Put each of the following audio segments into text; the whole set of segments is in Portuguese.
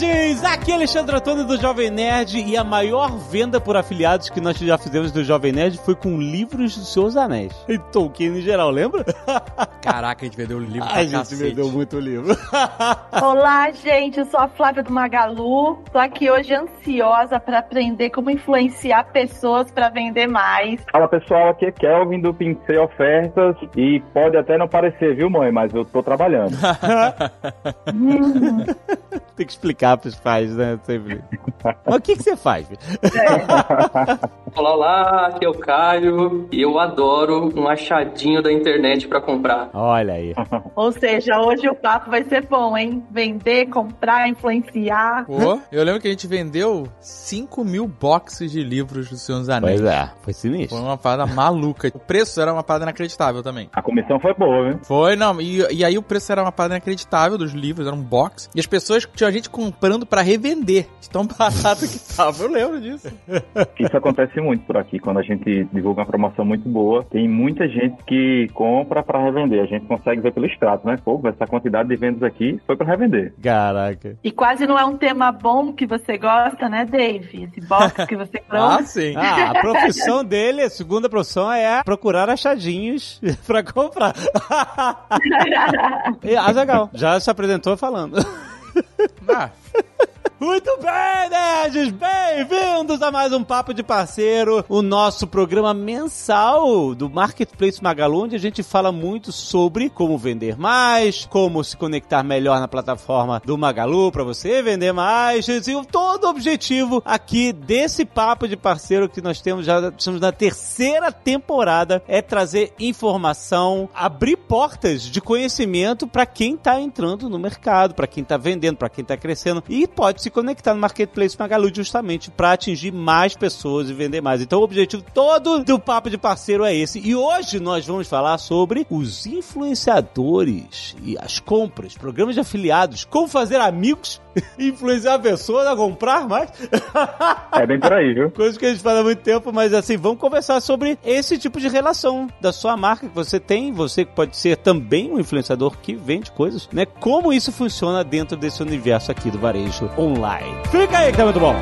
Nerds! Aqui é Alexandre Antônio do Jovem Nerd e a maior venda por afiliados que nós já fizemos do Jovem Nerd foi com livros dos Seus Anéis. E Tolkien em geral, lembra? Caraca, a gente vendeu o livro A pra gente cacete. vendeu muito livro. Olá, gente. Eu sou a Flávia do Magalu. Tô aqui hoje ansiosa para aprender como influenciar pessoas para vender mais. Fala pessoal, aqui é Kelvin do Pincel Ofertas e pode até não parecer, viu mãe, mas eu tô trabalhando. Tem que explicar pros pais, né? Sempre. Mas o que, que você faz? filho? Olá, olá, aqui é o Caio e eu adoro um achadinho da internet pra comprar. Olha aí. Ou seja, hoje o papo vai ser bom, hein? Vender, comprar, influenciar. Pô, eu lembro que a gente vendeu 5 mil boxes de livros do Senhor dos Anéis. Pois é, foi sinistro. Foi uma parada maluca. O preço era uma parada inacreditável também. A comissão foi boa, viu? Foi, não, e, e aí o preço era uma parada inacreditável dos livros, era um box. E as pessoas tinha gente comprando pra revender. De tão barato que tava, eu lembro disso. Isso acontece muito por aqui, quando a gente divulga uma promoção muito boa, tem muita gente que compra pra revender. A gente consegue ver pelo extrato, né? Pô, essa quantidade de vendas aqui foi pra revender. Caraca. E quase não é um tema bom que você gosta, né, Dave? Esse box que você Ah, trouxe. sim. Ah, a profissão dele, a segunda profissão é procurar achadinhos pra comprar. E Azagal, já se apresentou falando. Ah, Muito bem, nerds! Bem-vindos a mais um Papo de Parceiro, o nosso programa mensal do Marketplace Magalu, onde a gente fala muito sobre como vender mais, como se conectar melhor na plataforma do Magalu para você vender mais. E o- todo objetivo aqui desse Papo de Parceiro que nós temos, já estamos na terceira temporada, é trazer informação, abrir portas de conhecimento para quem tá entrando no mercado, para quem tá vendendo, para quem tá crescendo e pode se conectar no Marketplace Magalu justamente para atingir mais pessoas e vender mais. Então o objetivo todo do papo de parceiro é esse. E hoje nós vamos falar sobre os influenciadores e as compras, programas de afiliados, como fazer amigos, influenciar pessoas a comprar mais. É bem por aí, viu? Coisa que a gente fala há muito tempo, mas assim, vamos conversar sobre esse tipo de relação da sua marca que você tem, você que pode ser também um influenciador que vende coisas, né? Como isso funciona dentro desse universo aqui do varejo online. Fica aí que tá muito bom.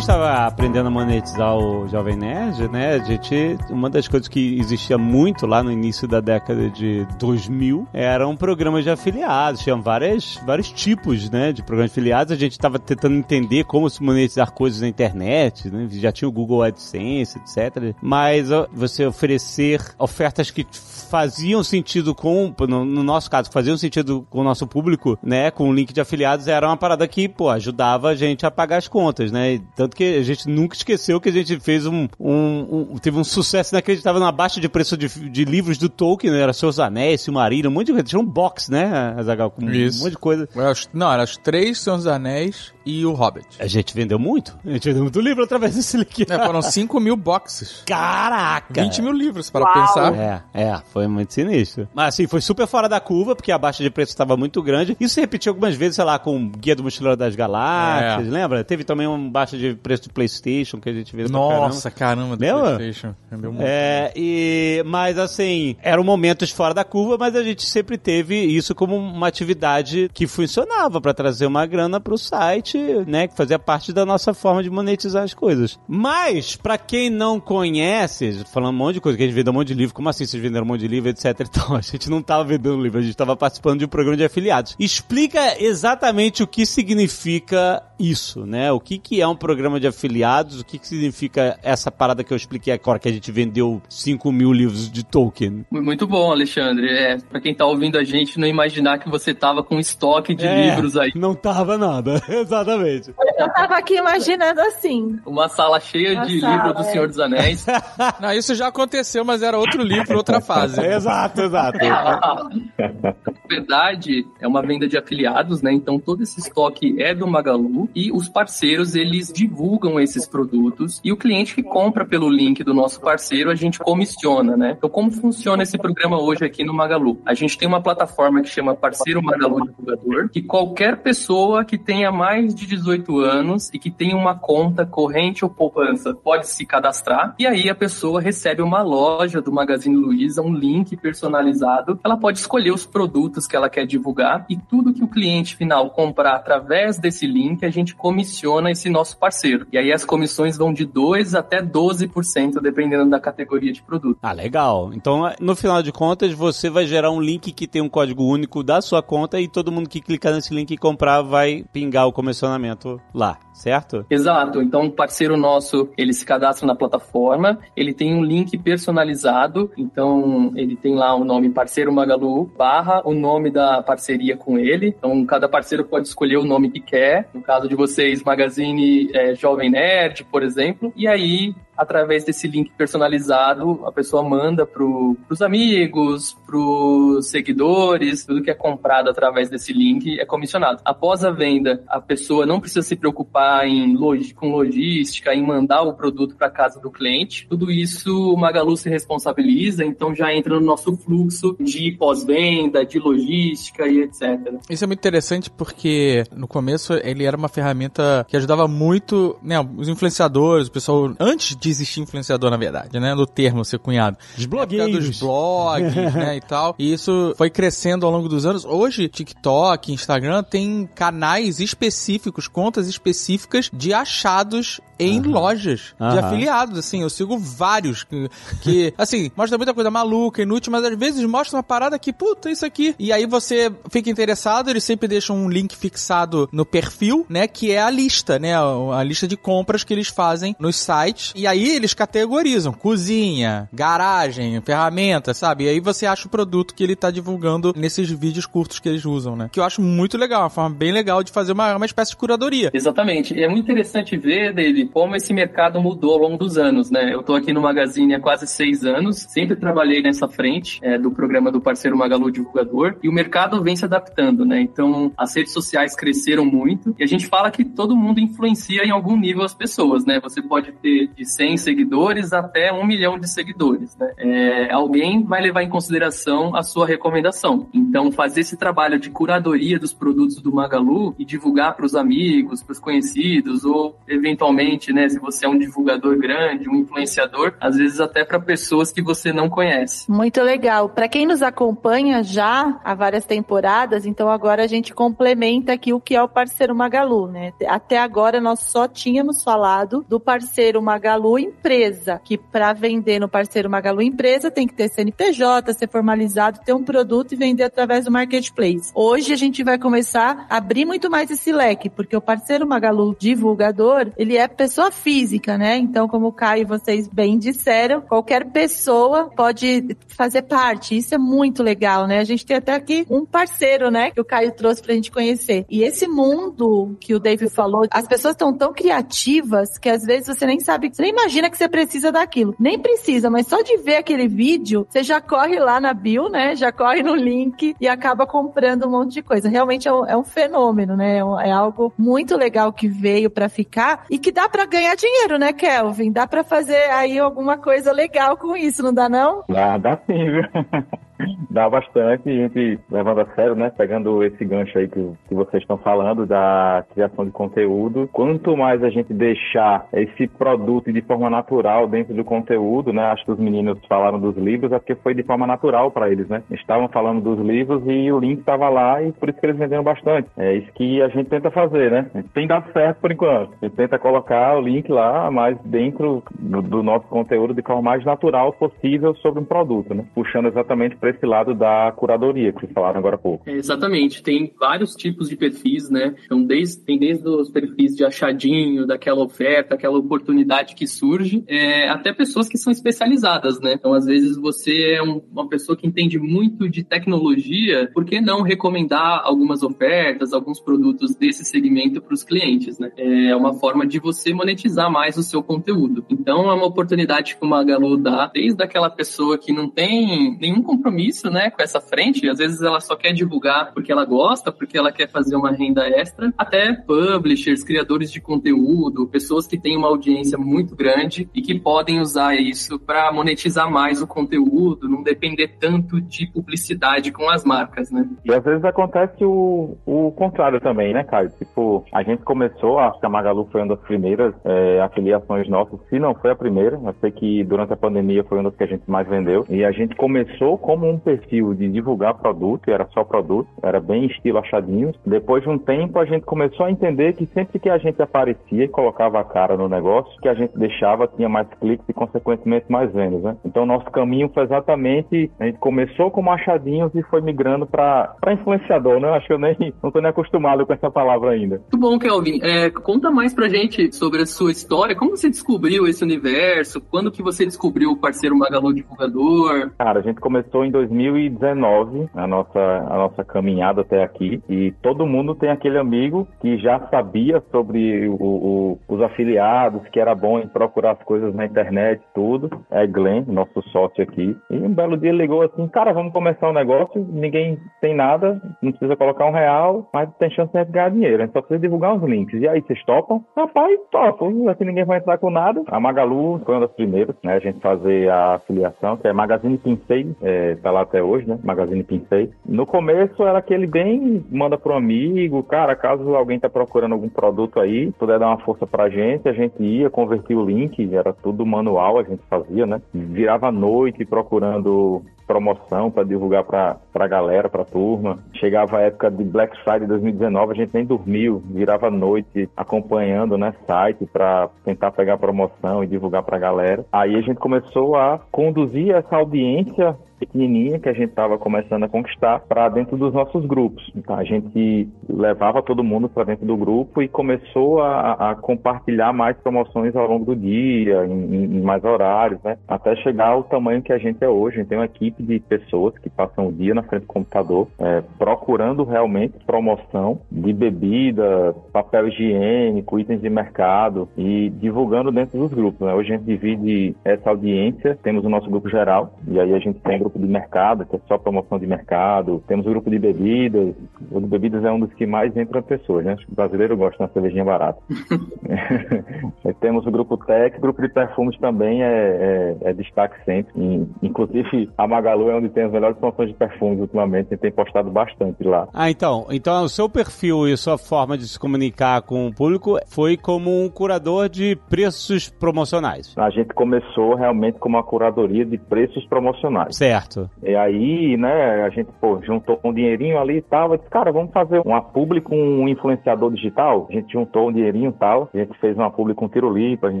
Gente estava aprendendo a monetizar o Jovem Nerd, né, a gente, uma das coisas que existia muito lá no início da década de 2000 eram programas de afiliados, tinham várias, vários tipos, né, de programas de afiliados, a gente estava tentando entender como se monetizar coisas na internet, né, já tinha o Google AdSense, etc, mas você oferecer ofertas que faziam sentido com, no, no nosso caso, faziam sentido com o nosso público, né, com o link de afiliados, era uma parada que, pô, ajudava a gente a pagar as contas, né, que a gente nunca esqueceu que a gente fez um, um, um- teve um sucesso inacreditável na baixa de preço de, de livros do Tolkien, né, era Seus Anéis, Silmarillion, um monte de coisa, tinha um box, né, Azaghal, com Isso. um monte de coisa. Não, era os três dos Anéis e o Hobbit. A gente vendeu muito, a gente vendeu muito livro através desse link. É, foram 5 mil boxes. Caraca! 20 mil livros, para Uau. pensar. É, é, foi muito sinistro. Mas assim, foi super fora da curva, porque a baixa de preço estava muito grande. Isso se repetiu algumas vezes, sei lá, com o Guia do Mochileiro das Galáxias, É. lembra? Teve também uma baixa de preço do Playstation, que a gente viu Nossa, caramba, do Lembra? PlayStation. Muito. É, e, mas assim, eram momentos fora da curva, mas a gente sempre teve isso como uma atividade que funcionava para trazer uma grana pro site, né, que fazia parte da nossa forma de monetizar as coisas. Mas, para quem não conhece, falando um monte de coisa, que a gente vendeu um monte de livro, como assim vocês venderam um monte de livro, etc Então, a gente não tava vendendo livro, a gente tava participando de um programa de afiliados. Explica exatamente o que significa isso, né? O que que é um programa de afiliados, o que que significa essa parada que eu expliquei agora, que a gente vendeu 5 mil livros de Tolkien. Muito bom, Alexandre. É, pra quem tá ouvindo a gente, não imaginar que você tava com estoque de É, livros aí. Não tava nada, exatamente. Eu tava aqui imaginando assim. Uma sala cheia Uma de livros do é. Senhor dos Anéis. Não, isso já aconteceu, mas era outro livro, outra fase. exato, exato. Na verdade, é uma venda de afiliados, né? Então todo esse estoque é do Magalu. E os parceiros eles divulgam esses produtos e o cliente que compra pelo link do nosso parceiro a gente comissiona, né? Então como funciona esse programa hoje aqui no Magalu? A gente tem uma plataforma que chama Parceiro Magalu Divulgador, que qualquer pessoa que tenha mais de 18 anos e que tenha uma conta corrente ou poupança pode se cadastrar e aí a pessoa recebe uma loja do Magazine Luiza, um link personalizado. Ela pode escolher os produtos que ela quer divulgar e tudo que o cliente final comprar através desse link, a gente comissiona esse nosso parceiro. E aí as comissões vão de 2 até 12%, dependendo da categoria de produto. Ah, legal. Então, no final de contas, você vai gerar um link que tem um código único da sua conta e todo mundo que clicar nesse link e comprar vai pingar o comissionamento lá, certo? Exato. Então, um parceiro nosso, ele se cadastra na plataforma, ele tem um link personalizado, então ele tem lá o nome Parceiro Magalu, barra o nome da parceria com ele. Então, cada parceiro pode escolher o nome que quer. No caso de vocês, Magazine é, Jovem Nerd, por exemplo. E aí, através desse link personalizado, a pessoa manda para os amigos, para os seguidores, tudo que é comprado através desse link é comissionado. Após a venda, a pessoa não precisa se preocupar em log com logística, em mandar o produto para casa do cliente. Tudo isso o Magalu se responsabiliza, então já entra no nosso fluxo de pós-venda, de logística e etc. Isso é muito interessante porque no começo ele era uma ferramenta que ajudava muito né, os influenciadores, o pessoal antes de existir influenciador, na verdade, né? No termo ser cunhado. Os blogueiros. Dos blogs, né, e tal. E isso foi crescendo ao longo dos anos. Hoje, TikTok, Instagram tem canais específicos, contas específicas de achados em Aham. lojas de Aham. afiliados, assim. Eu sigo vários que, que, assim, mostra muita coisa maluca, inútil, mas às vezes mostra uma parada que, puta, isso aqui. E aí você fica interessado, eles sempre deixam um link fixado no perfil, né, que é a lista, né, a a lista de compras que eles fazem nos sites. E aí eles categorizam cozinha, garagem, ferramenta, sabe? E aí você acha o produto que ele tá divulgando nesses vídeos curtos que eles usam, né? Que eu acho muito legal, uma forma bem legal de fazer uma, uma espécie de curadoria. Exatamente. E é muito interessante ver, dele como esse mercado mudou ao longo dos anos, né? Eu tô aqui no Magazine há quase seis anos, sempre trabalhei nessa frente é, do programa do parceiro Magalu Divulgador, e o mercado vem se adaptando, né? Então, as redes sociais cresceram muito, e a gente fala que todo mundo influencia em algum nível as pessoas, né? Você pode ter de 100 seguidores até um milhão de seguidores, né? É, alguém vai levar em consideração a sua recomendação. Então, fazer esse trabalho de curadoria dos produtos do Magalu e divulgar para os amigos, para os conhecidos, ou eventualmente, né, se você é um divulgador grande, um influenciador, às vezes até para pessoas que você não conhece. Muito legal. Para quem nos acompanha já há várias temporadas, então agora a gente complementa aqui o que é o parceiro Magalu, né? Até agora nós só tínhamos falado do parceiro Magalu empresa, que para vender no parceiro Magalu empresa tem que ter CNPJ, ser formalizado, ter um produto e vender através do marketplace. Hoje a gente vai começar a abrir muito mais esse leque, porque o parceiro Magalu divulgador, ele é pessoa física, né? Então, como o Caio e vocês bem disseram, qualquer pessoa pode fazer parte. Isso é muito legal, né? A gente tem até aqui um parceiro, né? Que o Caio trouxe pra gente conhecer. E esse mundo que o Dave falou, as pessoas estão tão criativas que às vezes você nem sabe, você nem imagina que você precisa daquilo. Nem precisa, mas só de ver aquele vídeo, você já corre lá na bio, né? Já corre no link e acaba comprando um monte de coisa. Realmente é um, é um fenômeno, né? É É algo muito legal que veio pra ficar e que dá pra ganhar dinheiro, né, Kelvin? Dá pra fazer aí alguma coisa legal com isso, não dá não? Dá, dá sim, viu? Dá bastante, a gente levando a sério, né? Pegando esse gancho aí que, que vocês estão falando da criação de conteúdo. Quanto mais a gente deixar esse produto de forma natural dentro do conteúdo, né? Acho que os meninos falaram dos livros, é porque foi de forma natural para eles, né? Estavam falando dos livros e o link estava lá e por isso que eles venderam bastante. É isso que a gente tenta fazer, né? Tem dado certo por enquanto. A gente tenta colocar o link lá, mas dentro do, do nosso conteúdo de forma mais natural possível sobre um produto, né? Puxando exatamente para esse lado da curadoria que vocês falaram agora há pouco. É, exatamente, tem vários tipos de perfis, né? Então, desde, tem desde os perfis de achadinho, daquela oferta, aquela oportunidade que surge, é, até pessoas que são especializadas, né? Então, às vezes você é um- uma pessoa que entende muito de tecnologia, por que não recomendar algumas ofertas, alguns produtos desse segmento para os clientes, né? É uma forma de você monetizar mais o seu conteúdo. Então, é uma oportunidade que o Magalu dá, desde aquela pessoa que não tem nenhum compromisso, né, com essa frente. Às vezes ela só quer divulgar porque ela gosta, porque ela quer fazer uma renda extra. Até publishers, criadores de conteúdo, pessoas que têm uma audiência muito grande e que podem usar isso para monetizar mais o conteúdo, não depender tanto de publicidade com as marcas, né? E às vezes acontece o, o contrário também, né, Caio? Tipo, a gente começou, acho que a Magalu foi uma das primeiras é, afiliações nossas, se não foi a primeira, eu sei que durante a pandemia foi uma das que a gente mais vendeu, e a gente começou como um perfil de divulgar produto, era só produto, era bem estilo achadinhos. Depois de um tempo, a gente começou a entender que sempre que a gente aparecia e colocava a cara no negócio, que a gente deixava tinha mais cliques e, consequentemente, mais vendas, né? Então, nosso caminho foi exatamente, a gente começou como achadinhos e foi migrando para influenciador, né? Acho que eu nem, não tô nem acostumado com essa palavra ainda. Muito bom, Kelvin. É, conta mais pra gente sobre a sua história, como você descobriu esse universo, quando que você descobriu o parceiro Magalu Divulgador? Cara, a gente começou em 2019 a nossa, a nossa caminhada até aqui e todo mundo tem aquele amigo que já sabia sobre o, o, os afiliados, que era bom em procurar as coisas na internet, tudo. É Glenn, nosso sócio aqui. E um belo dia ligou assim, cara, vamos começar um negócio, ninguém tem nada, não precisa colocar um real, mas tem chance de ganhar dinheiro, a gente só precisa divulgar uns links. E aí, vocês topam? Rapaz, topo, assim ninguém vai entrar com nada. A Magalu foi uma das primeiras, né, a gente fazer a afiliação, que é Magazine Pinsei, é, tá lá até hoje, né, Magazine Pinsei. No começo era aquele bem, manda pro amigo, cara, caso alguém tá procurando algum produto aí, puder dar uma força pra gente, a gente ia, convertia o link, era tudo manual, a gente fazia, né, virava a noite procurando promoção para divulgar para a galera, para a turma. Chegava a época de Black Friday 2019, a gente nem dormiu, virava noite acompanhando, né, site para tentar pegar promoção e divulgar para a galera. Aí a gente começou a conduzir essa audiência pequenininha que a gente estava começando a conquistar para dentro dos nossos grupos. Então a gente levava todo mundo para dentro do grupo e começou a, a, compartilhar mais promoções ao longo do dia, em, em, mais horários, né? Até chegar ao tamanho que a gente é hoje. A gente tem uma equipe de pessoas que passam o dia na frente do computador é, procurando realmente promoção de bebida, papel higiênico, itens de mercado e divulgando dentro dos grupos. Né? Hoje a gente divide essa audiência, temos o nosso grupo geral e aí a gente tem grupo de mercado, que é só promoção de mercado. Temos o grupo de bebidas. O de bebidas é um dos que mais entram pessoas, né? Acho que o brasileiro gosta de uma cervejinha barata. temos o grupo Tech, o grupo de perfumes também é, é, é destaque sempre. E, inclusive, a Magalu é onde tem as melhores promoções de perfumes ultimamente. A gente tem postado bastante lá. Ah, então. Então, o seu perfil e sua forma de se comunicar com o público foi como um curador de preços promocionais. A gente começou realmente como uma curadoria de preços promocionais. Certo. Certo. E aí, né, a gente, pô, juntou um dinheirinho ali e tal. Eu disse, cara, vamos fazer uma publi com um influenciador digital. A gente juntou um dinheirinho e tal. A gente fez uma publi com o Tiro Lipa, a gente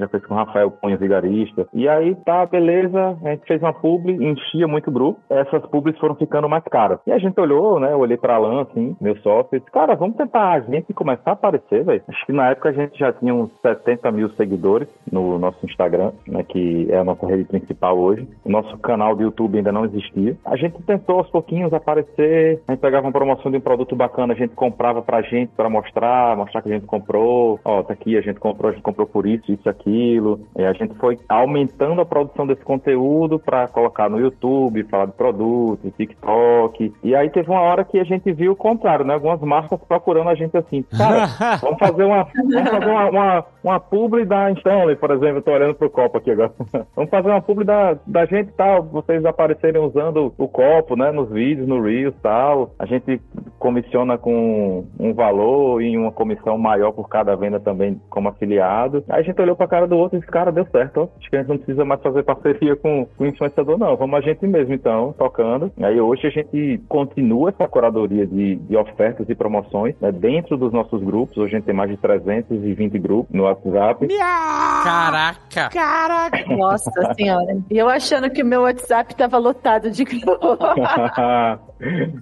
já fez com o Rafael Cunha Vigarista. E aí, tá, beleza. A gente fez uma publi, enchia muito o grupo. Essas publis foram ficando mais caras. E a gente olhou, né, eu olhei pra Alan, assim, meu sócio, e disse, cara, vamos tentar a gente começar a aparecer, velho. Acho que na época a gente já tinha uns 70 mil seguidores no nosso Instagram, né, que é a nossa rede principal hoje. O nosso canal do YouTube ainda não existia. A gente tentou aos pouquinhos aparecer, a gente pegava uma promoção de um produto bacana, a gente comprava pra gente para mostrar, mostrar que a gente comprou, ó, tá aqui, a gente comprou, a gente comprou por isso, isso, aquilo. E a gente foi aumentando a produção desse conteúdo para colocar no YouTube, falar de produto, TikTok. E aí teve uma hora que a gente viu o contrário, né? Algumas marcas procurando a gente assim, cara, vamos fazer uma, vamos fazer uma, uma, uma publi da Stanley, por exemplo, eu tô olhando pro copo aqui agora. vamos fazer uma publi da, da gente e tal, vocês aparecerem usando o copo, né, nos vídeos, no Reels tal. A gente comissiona com um valor e uma comissão maior por cada venda também como afiliado. Aí a gente olhou pra cara do outro e disse, cara, deu certo, ó. Acho que a gente não precisa mais fazer parceria com, com o influenciador, não. Vamos a gente mesmo, então, tocando. Aí hoje a gente continua essa curadoria de, de ofertas e promoções né, dentro dos nossos grupos. Hoje a gente tem mais de 320 grupos no WhatsApp. Caraca! Caraca! Nossa senhora. E eu achando que o meu WhatsApp tava lotado de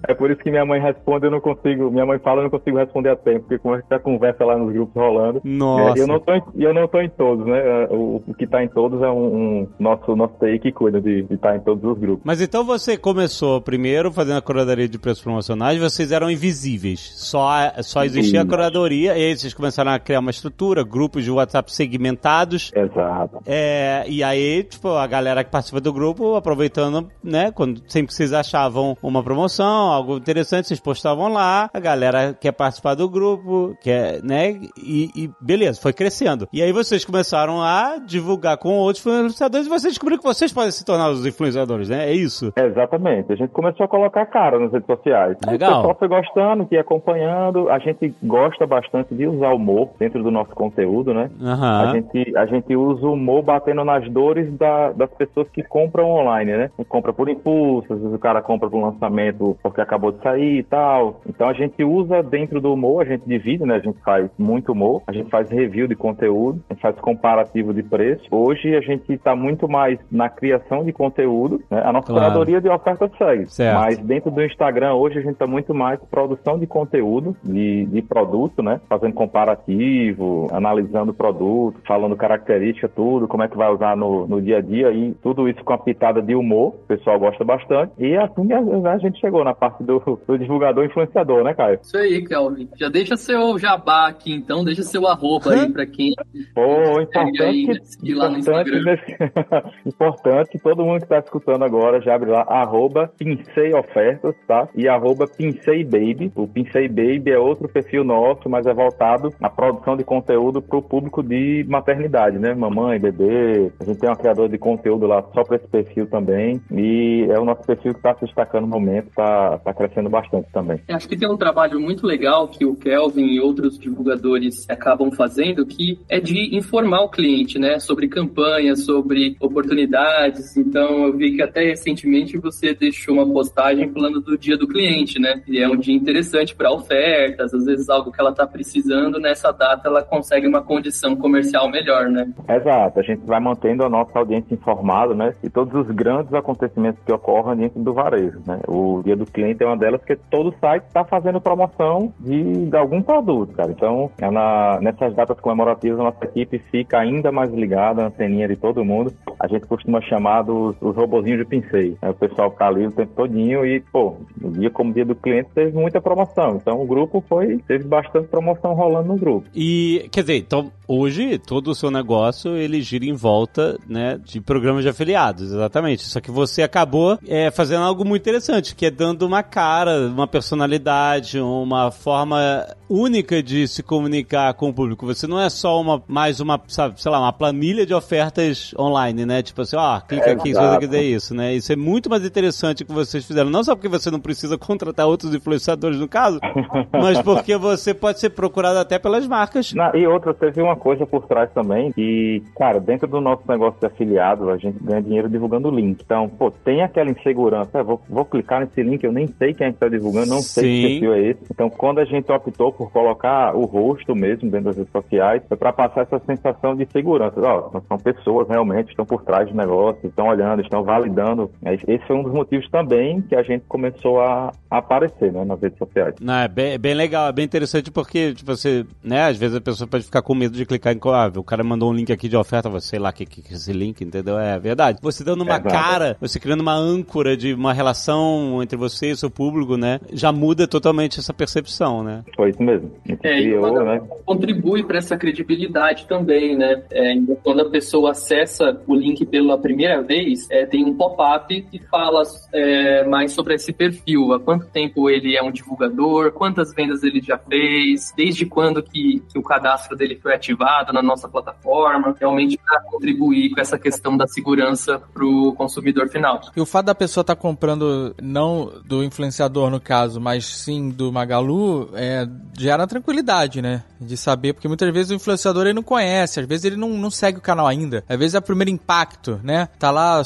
é por isso que minha mãe responde eu não consigo, minha mãe fala, eu não consigo responder a tempo, porque como a conversa lá nos grupos rolando. Nossa. É, eu não tô em, e eu não tô em todos, né? É, O, o que tá em todos é um, um nosso, nosso TI que cuida de estar em todos os grupos. Mas então você começou primeiro fazendo a curadoria de preços promocionais, vocês eram invisíveis. Só, só existia a Isso. curadoria, e aí vocês começaram a criar uma estrutura, grupos de WhatsApp segmentados. Exato. É, e aí, tipo, a galera que participa do grupo, aproveitando, né, quando sempre que vocês achavam uma promoção, algo interessante, vocês postavam lá, a galera quer participar do grupo, quer, né, e, e beleza, foi crescendo. E aí vocês começaram a divulgar com outros influenciadores e vocês descobriram que vocês podem se tornar os influenciadores, né? É isso. Exatamente. A gente começou a colocar cara nas redes sociais. Legal. O pessoal foi gostando, que acompanhando. A gente gosta bastante de usar o humor dentro do nosso conteúdo, né? A, Aham. gente, a gente usa humor batendo nas dores da- das pessoas que compram online, né? Compra por impulso, às vezes o cara compra por lançamento porque acabou de sair e tal. Então a gente usa dentro do humor, a gente divide, né? A gente faz muito humor, a gente faz review de conteúdo, a gente faz comparativo de preço. Hoje a gente está muito mais na criação de conteúdo, né? A nossa Claro. curadoria de ofertas segue. Certo. Mas dentro do Instagram hoje a gente está muito mais produção de conteúdo, de, de produto, né? Fazendo comparativo, analisando o produto, falando característica, tudo, como é que vai usar no, no dia a dia e tudo isso com a pitada de humor, o pessoal gosta bastante. E assim a, a gente chegou na parte do, do divulgador influenciador, né, Caio? Isso aí, Kelvin. Já deixa seu jabá aqui, então. Deixa seu arroba aí pra quem Pô, importante aí, né? Seguir lá no importante, nesse- importante que todo mundo que está escutando agora já abre lá, arroba Pincei Ofertas, tá? E arroba Pincei Baby. O Pincei Baby é outro perfil nosso, mas é voltado à produção de conteúdo para o público de maternidade, né? Mamãe, bebê. A gente tem uma criadora de conteúdo lá só para esse perfil também. E é o nosso perfil que está se destacando no momento, está tá crescendo bastante também. Acho que tem um trabalho muito legal que o Kelvin e outros divulgadores acabam fazendo, que é de informar o cliente, né, sobre campanhas, sobre oportunidades. Então, eu vi que até recentemente você deixou uma postagem falando do dia do cliente, né? E é um dia interessante para ofertas, às vezes algo que ela está precisando, nessa data ela consegue uma condição comercial melhor, né? Exato, a gente vai mantendo a nossa audiência informada, né? E todos os grandes acontecimentos que ocorrem dentro do varejo, né? O dia do cliente é uma delas, porque todo site está fazendo promoção de, de algum produto, cara. Então, é na- nessas datas comemorativas, a nossa equipe fica ainda mais ligada, a anteninha de todo mundo. A gente costuma chamar dos, os robozinhos de pincei. né? O pessoal fica ali o tempo todinho e, pô, no dia como dia do cliente teve muita promoção. Então, o grupo foi, teve bastante promoção rolando no grupo. E, quer dizer, então, hoje, todo o seu negócio, ele gira em volta, né, de programas de afiliados, exatamente. Só que você acabou é, fazendo algo muito interessante, que é dando uma cara, uma personalidade, uma forma única de se comunicar com o público. Você não é só uma, mais uma, sabe, sei lá, uma planilha de ofertas online, né? Tipo assim, ó, clica aqui, se você quiser isso, né? Isso é muito mais interessante que vocês fizeram. Não só porque você não precisa contratar outros influenciadores, no caso, mas porque você pode ser procurado até pelas marcas. Na- e outra, teve uma coisa por trás também, que, cara, dentro do nosso negócio de afiliado, a gente ganha dinheiro divulgando o link. Então, pô, tem aquela insegurança, "Ah, vou, vou clicar nesse link, eu nem sei quem é que tá divulgando, não sei Sim. que perfil é esse. Então, quando a gente optou por colocar o rosto mesmo dentro das redes sociais, foi para passar essa sensação de segurança. Ó, são pessoas realmente, estão por trás do negócio, estão olhando, estão validando. Esse foi um dos motivos também que a gente começou a, aparecer, né, nas redes sociais. Não, é bem, é bem legal, é bem interessante porque, tipo, você, né, às vezes a pessoa pode ficar com medo de clicar em ah, o cara mandou um link aqui de oferta, você, sei lá o que, que que é esse link, entendeu? É verdade. Você dando uma Exato. cara, você criando uma âncora de uma relação entre você e o seu público, né, já muda totalmente essa percepção, né? Foi isso mesmo. Gente É, e criou, né? contribui para essa credibilidade também, né? É, então, quando a pessoa acessa o link pela primeira vez, é, tem um pop-up que fala é, mais sobre esse perfil, há quanto tempo ele é um divulgador, quantas vendas ele já fez, desde quando que, que o cadastro dele foi ativado na nossa plataforma, realmente para contribuir com essa questão da segurança para o consumidor final. E o fato da pessoa estar comprando, não do influenciador no caso, mas sim do Magalu, é, gera tranquilidade, né? De saber, porque muitas vezes o influenciador ele não conhece, às vezes ele não, não segue o canal ainda. Às vezes é o primeiro impacto, né? Tá lá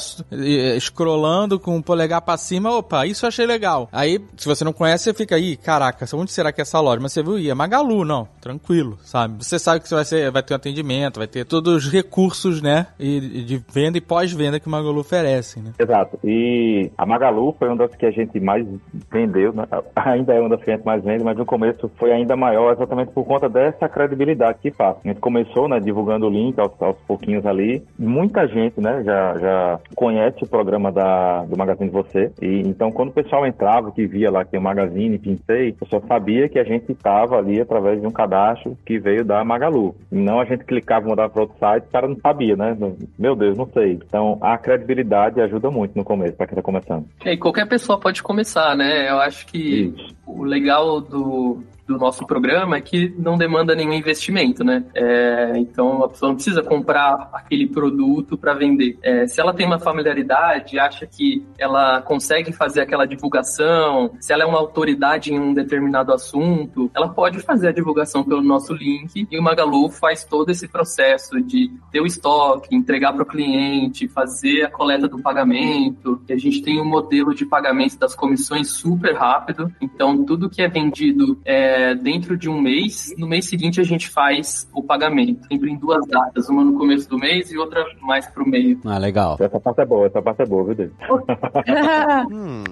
scrollando com o polegar pra cima, opa, isso eu achei legal. Aí, se você não conhece, você fica aí, caraca, onde será que é essa loja? Mas você viu, ia Magalu, não, tranquilo, sabe? Você sabe que você vai, ser, vai ter um atendimento, vai ter todos os recursos, né? E, de venda e pós-venda que o Magalu oferece, né? Exato. E a Magalu foi uma das que a gente mais vendeu, né? Ainda é uma das que a gente mais vende, mas no começo foi ainda maior exatamente por conta dessa credibilidade que faz. A gente começou, né, divulgando o link aos, aos pouquinhos ali. Muita gente, né, já, já conhece o programa da, do Magazine de Você. E então, quando o pessoal entrava, que via lá que o Magazine, Pincei, o pessoal sabia que a gente estava ali através de um cadastro que veio da Magalu. E não a gente clicava e mudava para outro site, o cara não sabia, né? Meu Deus, não sei. Então, a credibilidade ajuda muito no começo, para quem está começando. E qualquer pessoa pode começar, né? Eu acho que Isso. o legal do, do nosso programa é que não demanda nenhum investimento, né? É, então a pessoa não precisa comprar aquele produto para vender. É, se ela tem uma familiaridade, acha que ela consegue fazer aquela divulgação, se ela é uma autoridade em um determinado assunto, ela pode fazer a divulgação pelo nosso link e o Magalu faz todo esse processo de ter o estoque, entregar para o cliente, fazer a coleta do pagamento. E a gente tem um modelo de pagamento das comissões super rápido, então tudo que é vendido é, é, dentro de um mês, no mês seguinte a gente faz o pagamento. Sempre em duas datas, uma no começo do mês e outra mais pro meio. Ah, legal. Essa parte é boa, essa parte é boa, viu, David? hum.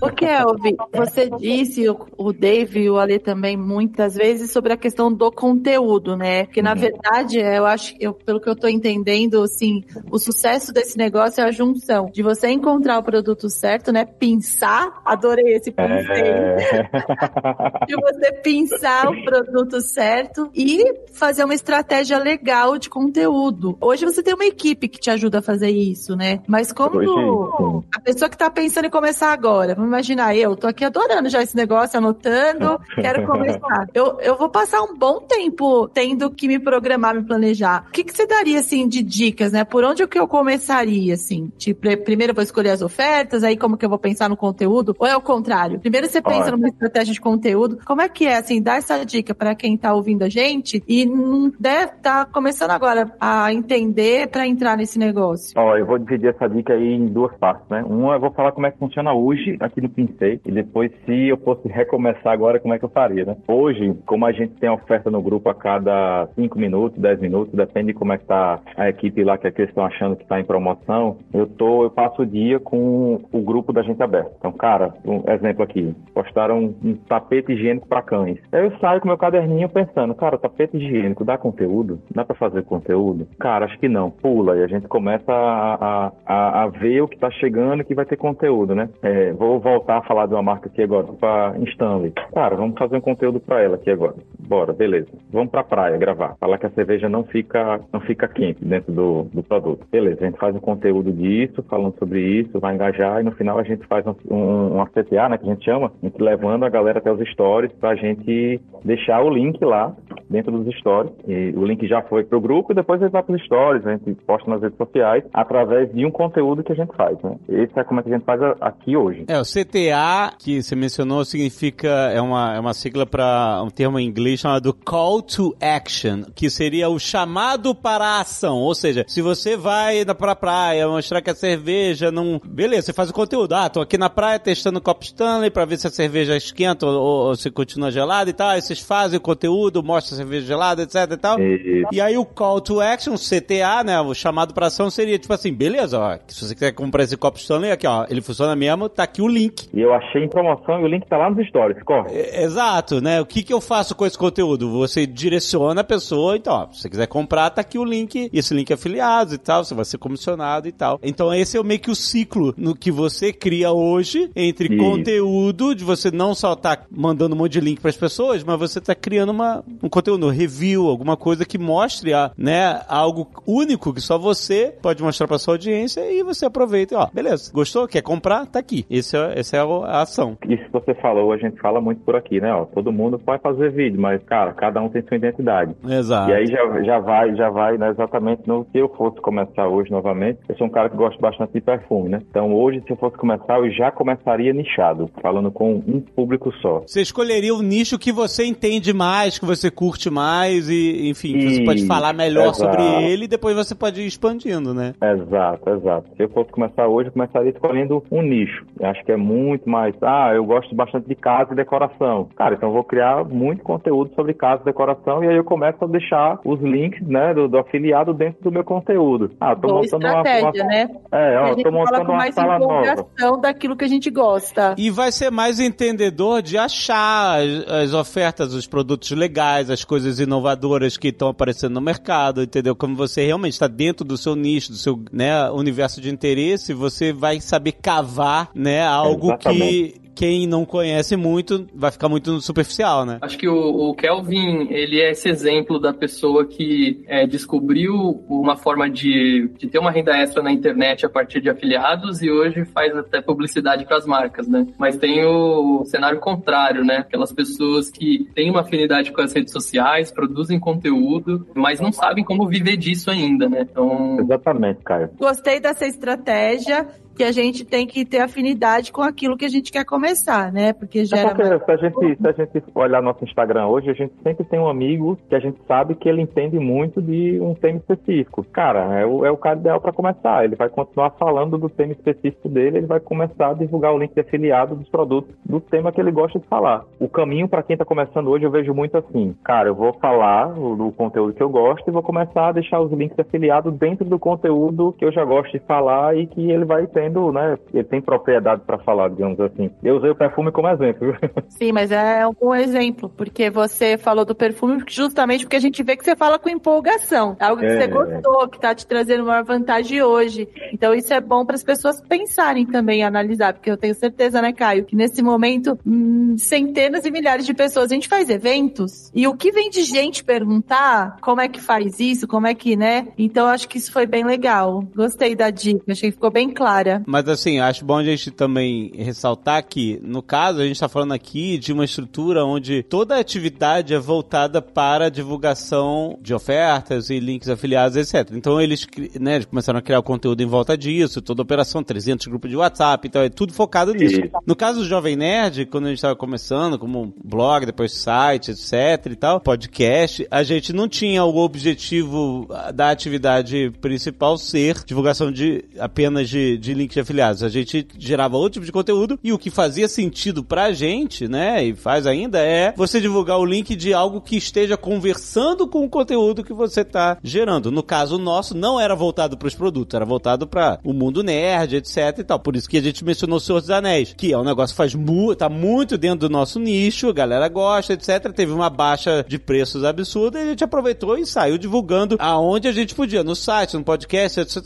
O Kelvin, você disse, o Dave e o Ale também, muitas vezes, sobre a questão do conteúdo, né? Porque, na uhum. verdade, eu acho, eu, pelo que eu tô entendendo, assim, o sucesso desse negócio é a junção de você encontrar o produto certo, né? Pensar, adorei esse conceito. É... de você pensar o produto certo e fazer uma estratégia legal de conteúdo. Hoje você tem uma equipe que te ajuda a fazer isso, né? Mas como Hoje, a pessoa que tá pensando em começar agora, imaginar, eu tô aqui adorando já esse negócio, anotando, quero começar. Eu, eu vou passar um bom tempo tendo que me programar, me planejar. O que, que você daria, assim, de dicas, né? Por onde que eu começaria, assim? Tipo, primeiro eu vou escolher as ofertas, aí como que eu vou pensar no conteúdo? Ou é o contrário? Primeiro você pensa Olha. numa estratégia de conteúdo. Como é que é, assim, dar essa dica para quem tá ouvindo a gente e não deve tá começando agora a entender para entrar nesse negócio? Ó, eu vou dividir essa dica aí em duas partes, né? Uma, eu vou falar como é que funciona hoje aqui no Pincei e depois se eu fosse recomeçar agora, como é que eu faria, né? Hoje, como a gente tem oferta no grupo a cada 5 minutos, 10 minutos, depende de como é que tá a equipe lá que, é que eles estão achando que tá em promoção, eu tô, eu passo o dia com o grupo da gente aberto. Então, cara, um exemplo aqui, postaram um, tapete higiênico para cães. Aí eu saio com meu caderninho pensando, cara, tapete higiênico dá conteúdo? Dá para fazer conteúdo? Cara, acho que não. Pula e a gente começa a, a, a ver o que tá chegando que vai ter conteúdo, né? É, vou voltar a falar de uma marca aqui agora, para Stanley. Cara, vamos fazer um conteúdo para ela aqui agora. Bora, beleza. Vamos para praia gravar. Falar que a cerveja não fica, não fica quente dentro do, do produto. Beleza, a gente faz um conteúdo disso, falando sobre isso, vai engajar e no final a gente faz um, um, uma CTA, né, que a gente chama, a gente levando a galera até os stories para a gente deixar o link lá dentro dos stories. E o link já foi pro grupo e depois ele vai para os stories, a gente posta nas redes sociais através de um conteúdo que a gente faz, né? Esse é como é que a gente faz aqui hoje. É, o CTA, que você mencionou, significa, é uma, é uma sigla para um termo em inglês chamado Call to Action, que seria o chamado para a ação. Ou seja, se você vai pra praia mostrar que a cerveja não. Beleza, você faz o conteúdo. Ah, tô aqui na praia testando o copo Stanley para ver se a cerveja esquenta ou, ou, se continua gelada e tal. Aí vocês fazem o conteúdo, mostram a cerveja gelada, etc e tal. E, e aí o Call to Action, CTA, né? O chamado para ação seria tipo assim: beleza, ó, se você quiser comprar esse copo Stanley, aqui, ó, ele funciona mesmo, tá aqui o link link. E eu achei em promoção e o link tá lá nos stories, corre. É, exato, né? O que que eu faço com esse conteúdo? Você direciona a pessoa, então, ó, se você quiser comprar, tá aqui o link, e esse link é afiliado e tal, você vai ser comissionado e tal. Então esse é meio que o ciclo no que você cria hoje entre conteúdo, de você não só tá mandando um monte de link para as pessoas, mas você tá criando uma, um conteúdo, um review, alguma coisa que mostre, a, né, algo único que só você pode mostrar para sua audiência e você aproveita, ó, beleza, gostou? Quer comprar? Tá aqui. Esse é, essa é a ação. Isso que você falou, a gente fala muito por aqui, né? Ó, todo mundo pode fazer vídeo, mas cara, cada um tem sua identidade. Exato. E aí já, já vai, já vai né, exatamente no que eu fosse começar hoje novamente. Eu sou um cara que gosta bastante de perfume, né? Então hoje, se eu fosse começar, eu já começaria nichado, falando com um público só. Você escolheria o nicho que você entende mais, que você curte mais e, enfim, que você pode falar melhor exato. sobre ele e depois você pode ir expandindo, né? Exato, exato. Se eu fosse começar hoje, eu começaria escolhendo um nicho. Eu acho que é muito mais. Ah, eu gosto bastante de casa e decoração. Cara, então eu vou criar muito conteúdo sobre casa e decoração e aí eu começo a deixar os links, né, do, do afiliado dentro do meu conteúdo. Ah, tô Boa montando estratégia, uma, uma... né? É, a ó, gente tô fala montando com uma mais sala nova. daquilo que a gente gosta. E vai ser mais entendedor de achar as, as ofertas, os produtos legais, as coisas inovadoras que estão aparecendo no mercado, entendeu? Como você realmente está dentro do seu nicho, do seu né, universo de interesse, você vai saber cavar né, algo que Exatamente. quem não conhece muito vai ficar muito superficial, né? Acho que o, o Kelvin, ele é esse exemplo da pessoa que é, descobriu uma forma de, de ter uma renda extra na internet a partir de afiliados e hoje faz até publicidade para as marcas, né? Mas tem o cenário contrário, né? Aquelas pessoas que têm uma afinidade com as redes sociais, produzem conteúdo, mas não sabem como viver disso ainda, né? Então, Exatamente, Caio. Gostei dessa estratégia que a gente tem que ter afinidade com aquilo que a gente quer começar, né? Porque É gera porque se a, gente, se a gente olhar nosso Instagram hoje, a gente sempre tem um amigo que a gente sabe que ele entende muito de um tema específico. Cara, é o, é o cara ideal para começar. Ele vai continuar falando do tema específico dele, ele vai começar a divulgar o link de afiliado dos produtos do tema que ele gosta de falar. O caminho para quem está começando hoje eu vejo muito assim. Cara, eu vou falar do conteúdo que eu gosto e vou começar a deixar os links de afiliado dentro do conteúdo que eu já gosto de falar e que ele vai tendo, né? Ele tem propriedade para falar, digamos assim. Eu usei o perfume como exemplo. Sim, mas é um bom exemplo, porque você falou do perfume justamente porque a gente vê que você fala com empolgação. Algo que É. você gostou, que tá te trazendo uma vantagem hoje. Então isso é bom para as pessoas pensarem também, analisar, porque eu tenho certeza, né, Caio, que nesse momento hum, centenas e milhares de pessoas, a gente faz eventos e o que vem de gente perguntar como é que faz isso, como é que, né? Então eu acho que isso foi bem legal. Gostei da dica, achei que ficou bem clara. Mas assim, acho bom a gente também ressaltar que, no caso, a gente está falando aqui de uma estrutura onde toda a atividade é voltada para a divulgação de ofertas e links afiliados, etc. Então eles, né, eles começaram a criar o conteúdo em volta disso, toda a operação, 300 grupos de WhatsApp, então é tudo focado nisso. Isso. No caso do Jovem Nerd, quando a gente estava começando, como blog, depois site, etc e tal, podcast, a gente não tinha o objetivo da atividade principal ser divulgação de apenas de, de links de afiliados. A gente gerava outro tipo de conteúdo e o que fazia sentido pra gente, né, e faz ainda, é você divulgar o link de algo que esteja conversando com o conteúdo que você está gerando. No caso nosso, não era voltado para os produtos, era voltado para o mundo nerd, etc e tal. Por isso que a gente mencionou o Senhor dos Anéis, que é um negócio que faz mu tá muito dentro do nosso nicho, a galera gosta, etc. Teve uma baixa de preços absurda e a gente aproveitou e saiu divulgando aonde a gente podia, no site, no podcast, etc.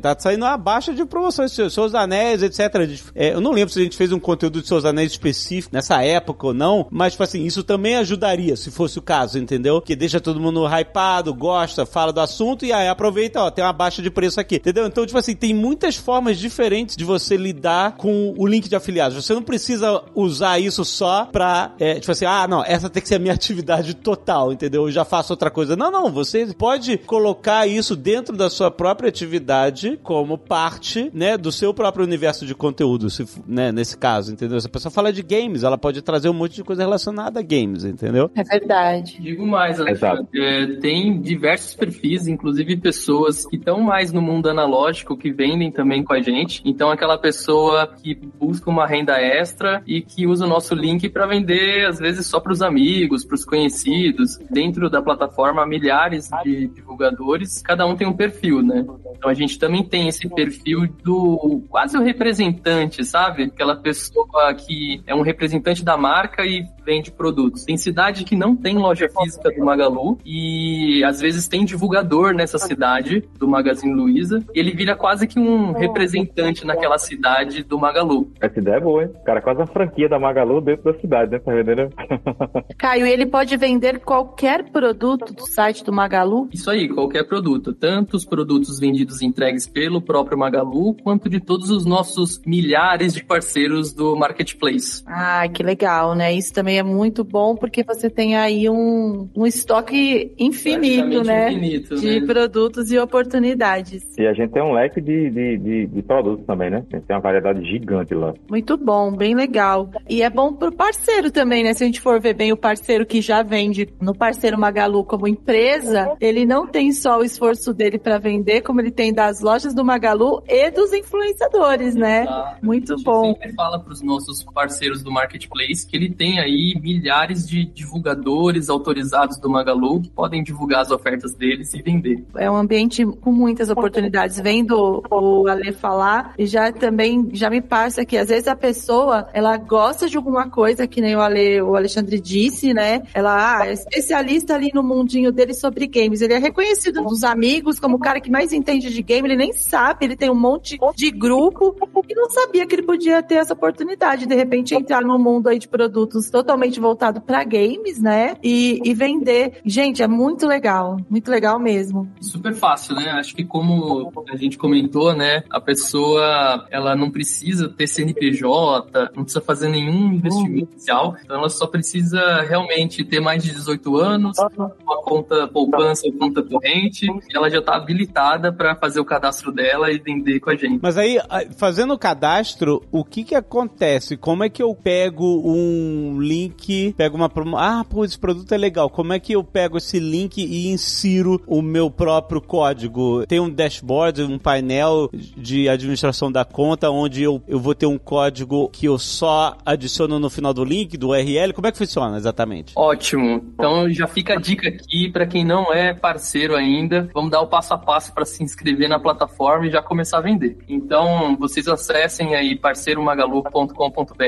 Tá saindo uma baixa de promoções, Senhor dos Anéis, etc. É, eu não lembro se a gente fez um conteúdo de dos Anéis específico nessa época ou não, mas, tipo assim, isso também ajudaria, se fosse o caso, entendeu? Que deixa todo mundo hypado, gosta, fala do assunto e aí aproveita, ó, tem uma baixa de preço aqui, entendeu? Então, tipo assim, tem muitas formas diferentes de você lidar com o link de afiliados. Você não precisa usar isso só pra, é, tipo assim, ah, não, essa tem que ser a minha atividade total, entendeu? Eu já faço outra coisa. Não, não, você pode colocar isso dentro da sua própria atividade como parte, né, do seu próprio universo de conteúdo, se, né, nesse caso, entendeu? Se a pessoa fala de games, ela pode trazer um monte de coisa relacionada a games, entendeu? É verdade. Digo mais, Alexandre. É, tem diversos perfis, inclusive pessoas que estão mais no mundo analógico, que vendem também com a gente. Então, aquela pessoa que busca uma renda extra e que usa o nosso link para vender, às vezes, só para os amigos, para os conhecidos. Dentro da plataforma, há milhares de divulgadores, cada um tem um perfil, né? Então, a gente também tem esse perfil do quase o representante, sabe? Aquela pessoa que é um representante da marca e vende produtos. Tem cidade que não tem loja física do Magalu e às vezes tem divulgador nessa cidade do Magazine Luiza e ele vira quase que um representante naquela cidade do Magalu. Essa ideia é boa, hein? Cara, quase uma franquia da Magalu dentro da cidade, né? Tá vendo? né? Caio, e ele pode vender qualquer produto do site do Magalu? Isso aí, qualquer produto, tanto os produtos vendidos e entregues pelo próprio Magalu, quanto quanto de todos os nossos milhares de parceiros do marketplace. Ah, que legal, né? Isso também é muito bom porque você tem aí um, um estoque infinito, né? Infinito, de né? produtos e oportunidades. E a gente tem um leque de, de, de, de produtos também, né? A gente tem uma variedade gigante lá. Muito bom, bem legal. E é bom pro parceiro também, né? Se a gente for ver bem o parceiro que já vende no parceiro Magalu como empresa, ele não tem só o esforço dele para vender, como ele tem das lojas do Magalu e dos influenciadores, né? Exato. Muito A gente bom. sempre fala para os nossos parceiros do marketplace que ele tem aí milhares de divulgadores autorizados do Magalu que podem divulgar as ofertas deles e vender. É um ambiente com muitas oportunidades. Vendo o Ale falar, e já também já me passa que às vezes a pessoa ela gosta de alguma coisa, que nem o Ale, o Alexandre disse, né? Ela ah, é especialista ali no mundinho dele sobre games. Ele é reconhecido dos amigos como o cara que mais entende de game. Ele nem sabe, ele tem um monte de grupo e não sabia que ele podia ter essa oportunidade de repente entrar no mundo aí de produtos totalmente voltado para games, né? E, e vender. Gente, é muito legal, muito legal mesmo. Super fácil, né? Acho que como a gente comentou, né? A pessoa, ela não precisa ter CNPJ, não precisa fazer nenhum investimento inicial. Então ela só precisa realmente ter mais de 18 anos, uma conta poupança ou conta corrente, ela já está habilitada para fazer o cadastro dela e vender com a gente. Mas aí, a- fazendo o cadastro, o que que acontece? Como é que eu pego um link, pego uma promo... Ah, pô, esse produto é legal. Como é que eu pego esse link e insiro o meu próprio código? Tem um dashboard, um painel de administração da conta, onde eu, eu vou ter um código que eu só adiciono no final do link, do URL. Como é que funciona exatamente? Ótimo. Então já fica a dica aqui para quem não é parceiro ainda. Vamos dar o passo a passo para se inscrever na plataforma e já começar a vender. Então vocês acessem aí parceiromagalu.com.br.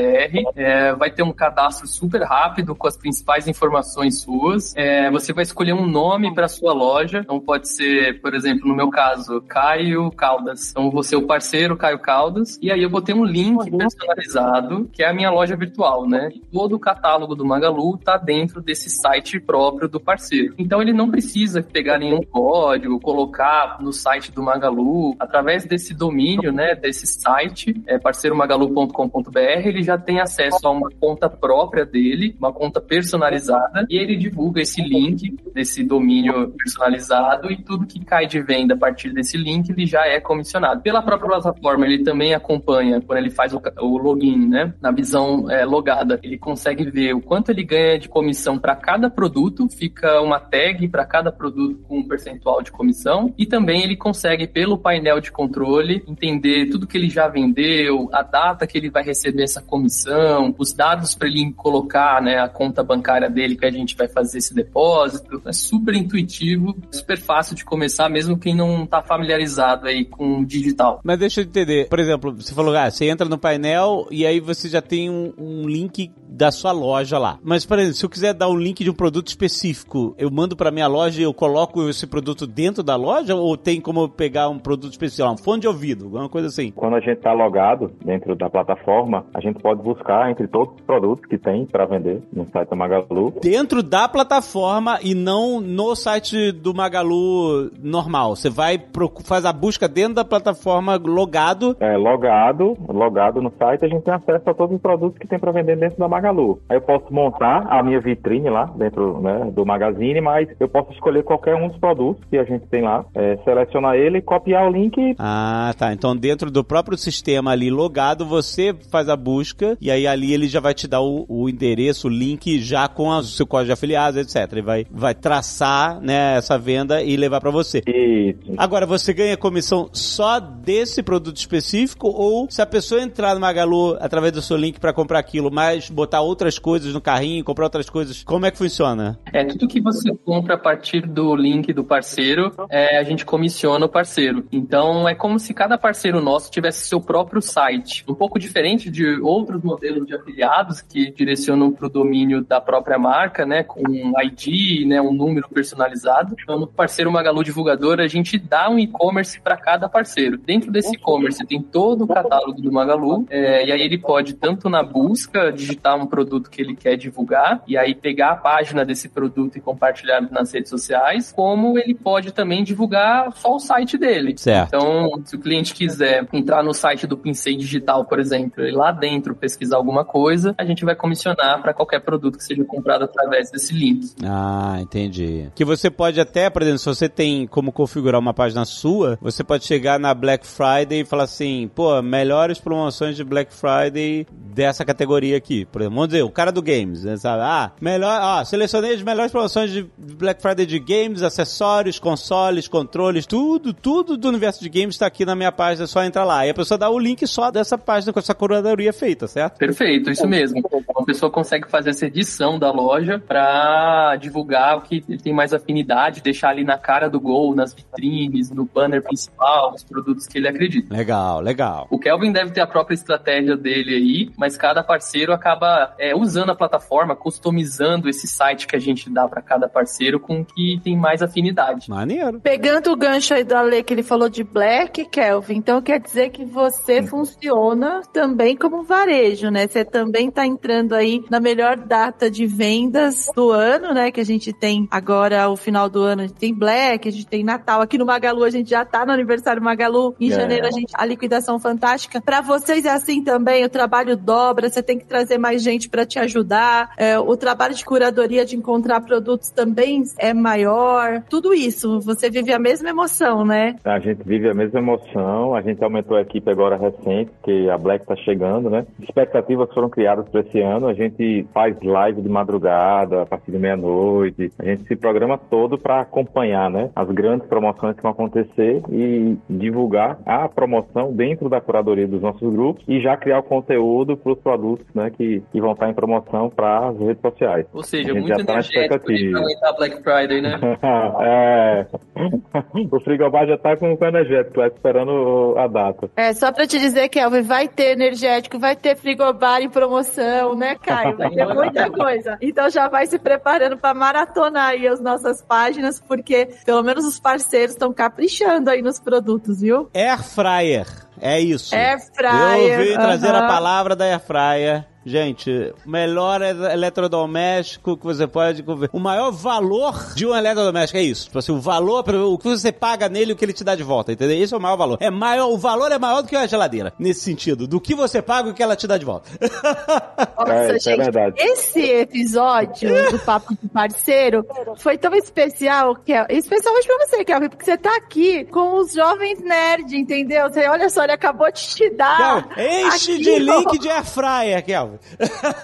É, vai ter um cadastro super rápido com as principais informações suas. É, você vai escolher um nome para sua loja. Então pode ser, por exemplo, no meu caso, Caio Caldas. Então você é o parceiro Caio Caldas. E aí eu botei um link personalizado, que é a minha loja virtual, né? Todo o catálogo do Magalu tá dentro desse site próprio do parceiro. Então ele não precisa pegar nenhum código, colocar no site do Magalu. Através desse domínio, né, desse site, é parceiromagalu.com.br, ele já tem acesso a uma conta própria dele, uma conta personalizada, e ele divulga esse link desse domínio personalizado e tudo que cai de venda a partir desse link, ele já é comissionado. Pela própria plataforma, ele também acompanha, quando ele faz o, o login, né, na visão é, logada, ele consegue ver o quanto ele ganha de comissão para cada produto, fica uma tag para cada produto com um percentual de comissão, e também ele consegue, pelo painel de controle, entender tudo que ele já vendeu, a data que ele vai receber essa comissão, os dados para ele colocar né, a conta bancária dele que a gente vai fazer esse depósito. É super intuitivo, super fácil de começar, mesmo quem não está familiarizado aí com o digital. Mas deixa eu entender. Por exemplo, você falou, ah, você entra no painel e aí você já tem um, um link da sua loja lá. Mas, por exemplo, se eu quiser dar um link de um produto específico, eu mando pra minha loja e eu coloco esse produto dentro da loja? Ou tem como pegar um produto especial, um fone de ouvido, coisa assim? Quando a gente está logado dentro da plataforma, a gente pode buscar entre todos os produtos que tem para vender no site da Magalu. Dentro da plataforma e não no site do Magalu normal. Você vai, faz a busca dentro da plataforma logado. É, logado, logado no site, a gente tem acesso a todos os produtos que tem para vender dentro da Magalu. Aí eu posso montar a minha vitrine lá dentro né, do Magazine, mas eu posso escolher qualquer um dos produtos que a gente tem lá, é, selecionar ele, copiar o link Ah, tá. Então dentro do próprio sistema ali logado, você faz a busca e aí ali ele já vai te dar o, o endereço, o link já com o seu código de afiliados, etc. Ele vai, vai traçar né, essa venda e levar pra você. Isso. Agora, você ganha comissão só desse produto específico ou se a pessoa entrar no Magalu através do seu link pra comprar aquilo, mas botar outras coisas no carrinho, comprar outras coisas, como é que funciona? É, tudo que você compra a partir do link do parceiro, é, a gente comissiona o parceiro. Então, é como se cada parceiro nosso tivesse seu próprio site. Um pouco diferente de outros modelos de afiliados que direcionam para o domínio da própria marca, né, com um ID, né, um número personalizado. Então, no parceiro Magalu Divulgador, a gente dá um e-commerce para cada parceiro. Dentro desse e-commerce tem todo o catálogo do Magalu, é, e aí ele pode, tanto na busca, digitar um produto que ele quer divulgar, e aí pegar a página desse produto e compartilhar nas redes sociais, como ele pode também divulgar só o site dele. Certo. Então, se o cliente quiser entrar no site do Pincei Digital, por exemplo, e lá dentro pesquisar alguma coisa, a gente vai comissionar para qualquer produto que seja comprado através desse link. Ah, entendi. Que você pode até, por exemplo, se você tem como configurar uma página sua, você pode chegar na Black Friday e falar assim, pô, melhores promoções de Black Friday dessa categoria aqui. Por exemplo, vamos dizer, o cara do games, né, sabe? Ah, melhor, ó, selecionei as melhores promoções de Black Friday de games, acessórios, consoles, controles, tudo, tudo do universo de games está aqui na minha página, é só entrar lá. E a pessoa dá o link só dessa página com essa curadoria feita, certo? Perfeito, isso mesmo. Uma pessoa consegue fazer essa edição da loja para divulgar o que tem mais afinidade, deixar ali na cara do gol, nas vitrines, no banner principal, os produtos que ele acredita. Legal, legal. O Kelvin deve ter a própria estratégia dele aí, mas cada parceiro acaba é, usando a plataforma, customizando esse site que a gente dá para cada parceiro com o que tem mais afinidade. Maneiro. Pegando o gancho aí do Ale que ele falou de Black, Kelvin, então quer dizer que você funciona também como varejo, né? Você também tá entrando aí na melhor data de vendas do ano, né? Que a gente tem agora, o final do ano, a gente tem Black, a gente tem Natal. Aqui no Magalu a gente já tá no aniversário Magalu. Em É. janeiro a gente a liquidação fantástica. Pra vocês é assim também, o trabalho dobra, você tem que trazer mais gente pra te ajudar. É, o trabalho de curadoria de encontrar produtos também é maior. Tudo isso, você vive a mesma emoção, né? A gente vive a mesma emoção, a gente aumentou a equipe agora recente, porque a Black tá chegando, né? Expectativas foram criadas para esse ano, a gente faz live de madrugada, a partir de meia-noite, a gente se programa todo para acompanhar, né? As grandes promoções que vão acontecer e divulgar a promoção dentro da curadoria dos nossos grupos e já criar o conteúdo para os produtos, né? Que, que vão estar em promoção para as redes sociais. Ou A seja, muito já tá energético aguentar Black Friday, né? é. O frigobar já tá com o energético lá esperando a data. É, só pra te dizer, Kelvin, vai ter energético, vai ter frigobar em promoção, né, Caio? Vai ter muita coisa. Então já vai se preparando pra maratonar aí as nossas páginas, porque pelo menos os parceiros estão caprichando aí nos produtos, viu? Air Fryer. É isso. Air fryer. Eu vim trazer a palavra da Air Fryer. Gente, melhor ele- eletrodoméstico que você pode conver. O maior valor de um eletrodoméstico é isso. Tipo assim, o valor, o que você paga nele e o que ele te dá de volta, entendeu? Esse é o maior valor. É maior, o valor é maior do que a geladeira, nesse sentido. Do que você paga e o que ela te dá de volta. Nossa, É, isso é gente, verdade. esse episódio do Papo de Parceiro foi tão especial, Kel, especialmente pra você, Kelvin, porque você tá aqui com os jovens nerd, entendeu? Você, olha só, ele acabou de te dar. Kelvin, enche aqui, de ó. link de Air Fryer,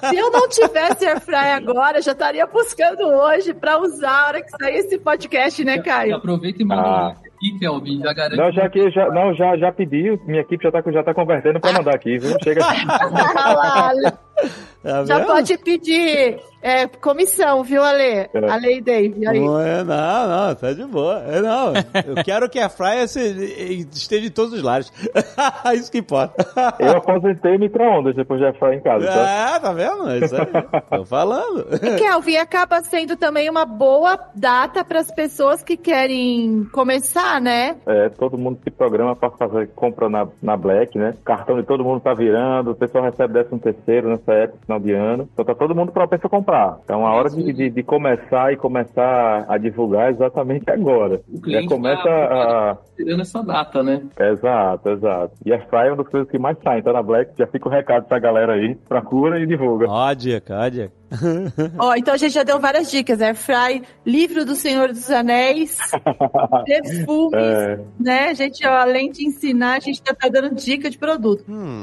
Se eu não tivesse Airfryer agora, já estaria buscando hoje pra usar a hora que sair esse podcast, né, Caio? Aproveita e manda Ah. aqui, Kelvin, já garante. Não, já que já, não, já, já pedi, minha equipe já tá, já tá convertendo para mandar aqui, viu? Chega Tá já pode pedir é, comissão, viu, Ale? É. Ale e Dave, aí. Não, é, não, não, tá de boa. É, não, eu quero que a Fryer esteja em todos os lares. isso que importa. Eu aposentei micro-ondas depois de falar em casa, tá? É, tá vendo? É isso aí. Tô falando. E Kelvin, acaba sendo também uma boa data para as pessoas que querem começar, né? É, todo mundo se programa para fazer compra na, na Black, né? Cartão de todo mundo tá virando, o pessoal recebe 13 terceiro nessa época, final de ano. Então tá todo mundo propenso a comprar. Então a hora de, de, de começar e começar a divulgar é exatamente agora. O Já cliente começa tá- a... Esperando essa data, né? Exato, exato. E a Fry é uma das coisas que mais sai. Então na Black já fica o recado pra galera aí, procura e divulga. Ó a dica, ó a dica. Ó, então a gente já deu várias dicas, Airfry, livro do Senhor dos Anéis, perfumes, É, né? A gente, ó, além de ensinar, a gente já tá dando dica de produto. Hum.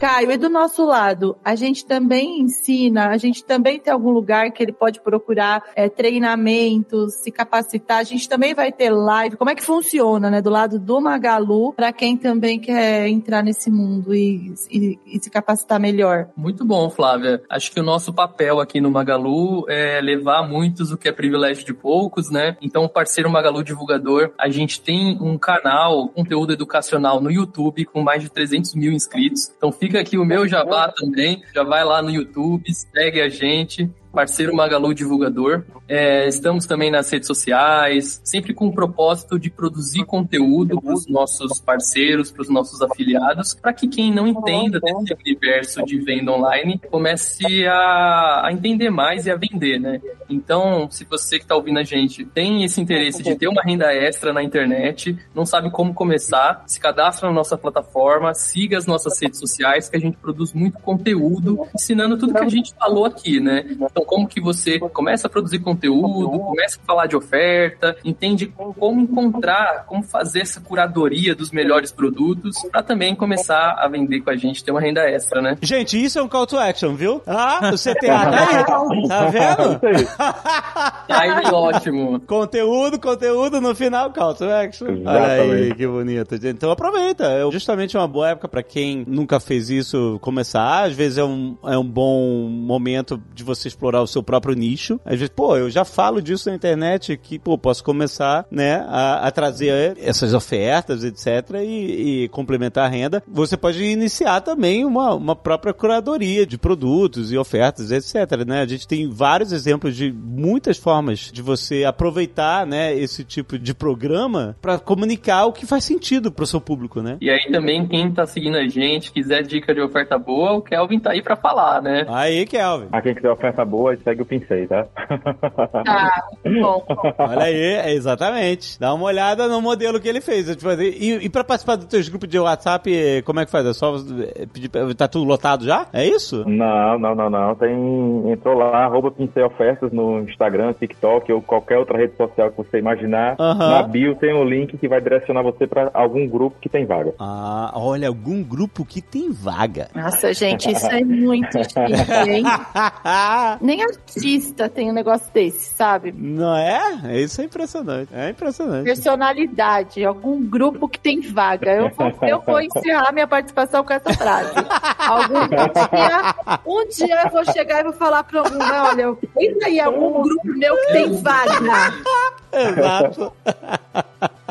Caio, e do nosso lado, a gente também ensina, a gente também tem algum lugar que ele pode procurar é, treinamentos, se capacitar, a gente também vai ter live, como é que funciona, né, do lado do Magalu, para quem também quer entrar nesse mundo e, e- e se capacitar melhor. Muito bom, Flávia. Acho que o nosso papel aqui no Magalu é levar muitos o que é privilégio de poucos, né? Então, o parceiro Magalu Divulgador, a gente tem um canal, conteúdo educacional no YouTube com mais de 300 mil inscritos. Então, fica aqui o meu jabá também. Já vai lá no YouTube, segue a gente. Parceiro Magalu Divulgador. É, estamos também nas redes sociais, sempre com o propósito de produzir conteúdo para os nossos parceiros, para os nossos afiliados, para que quem não entenda desse universo de venda online comece a, a entender mais e a vender, né? Então, se você que está ouvindo a gente tem esse interesse de ter uma renda extra na internet, não sabe como começar, se cadastra na nossa plataforma, siga as nossas redes sociais, que a gente produz muito conteúdo, ensinando tudo que a gente falou aqui, né? Então, como que você começa a produzir conteúdo, começa a falar de oferta, entende como encontrar, como fazer essa curadoria dos melhores produtos, para também começar a vender com a gente, ter uma renda extra, né? Gente, isso é um call to action, viu? Ah, o CTA tá aí. Tá vendo? Aí, ótimo. Conteúdo, conteúdo no final, call to action. Olha aí, Exatamente. que bonito. Então aproveita. É justamente uma boa época pra quem nunca fez isso começar. Às vezes é um, é um bom momento de você explorar o seu próprio nicho. Às vezes, pô, eu já falo disso na internet que, pô, posso começar, né, a, a trazer essas ofertas, etc. E, e complementar a renda. Você pode iniciar também uma, uma própria curadoria de produtos e ofertas, etc. Né? A gente tem vários exemplos de muitas formas de você aproveitar, né, esse tipo de programa para comunicar o que faz sentido pro seu público, né? E aí também, quem tá seguindo a gente, quiser dica de oferta boa, o Kelvin tá aí pra falar, né? Aí, Kelvin. A quem quiser oferta boa, segue o Pincei, tá? Ah, bom. Olha aí, exatamente. Dá uma olhada no modelo que ele fez. E, e pra participar dos teus grupos de WhatsApp, como é que faz? É só pedir. pra- Tá tudo lotado já? É isso? Não, não, não, não. Tem, entrou lá, arroba Pincei Ofertas no Instagram, TikTok ou qualquer outra rede social que você imaginar. Aham. Na bio tem um link que vai direcionar você para algum grupo que tem vaga. Ah, olha, algum grupo que tem vaga. Nossa, gente, isso é muito chique, hein? Nem artista tem um negócio desse, sabe? Não é? Isso é impressionante. É impressionante. Personalidade, algum grupo que tem vaga. Eu vou, eu vou encerrar minha participação com essa frase. Algum dia, um dia eu vou chegar e vou falar pra algum, olha, entra aí algum grupo meu que tem vaga. Exato.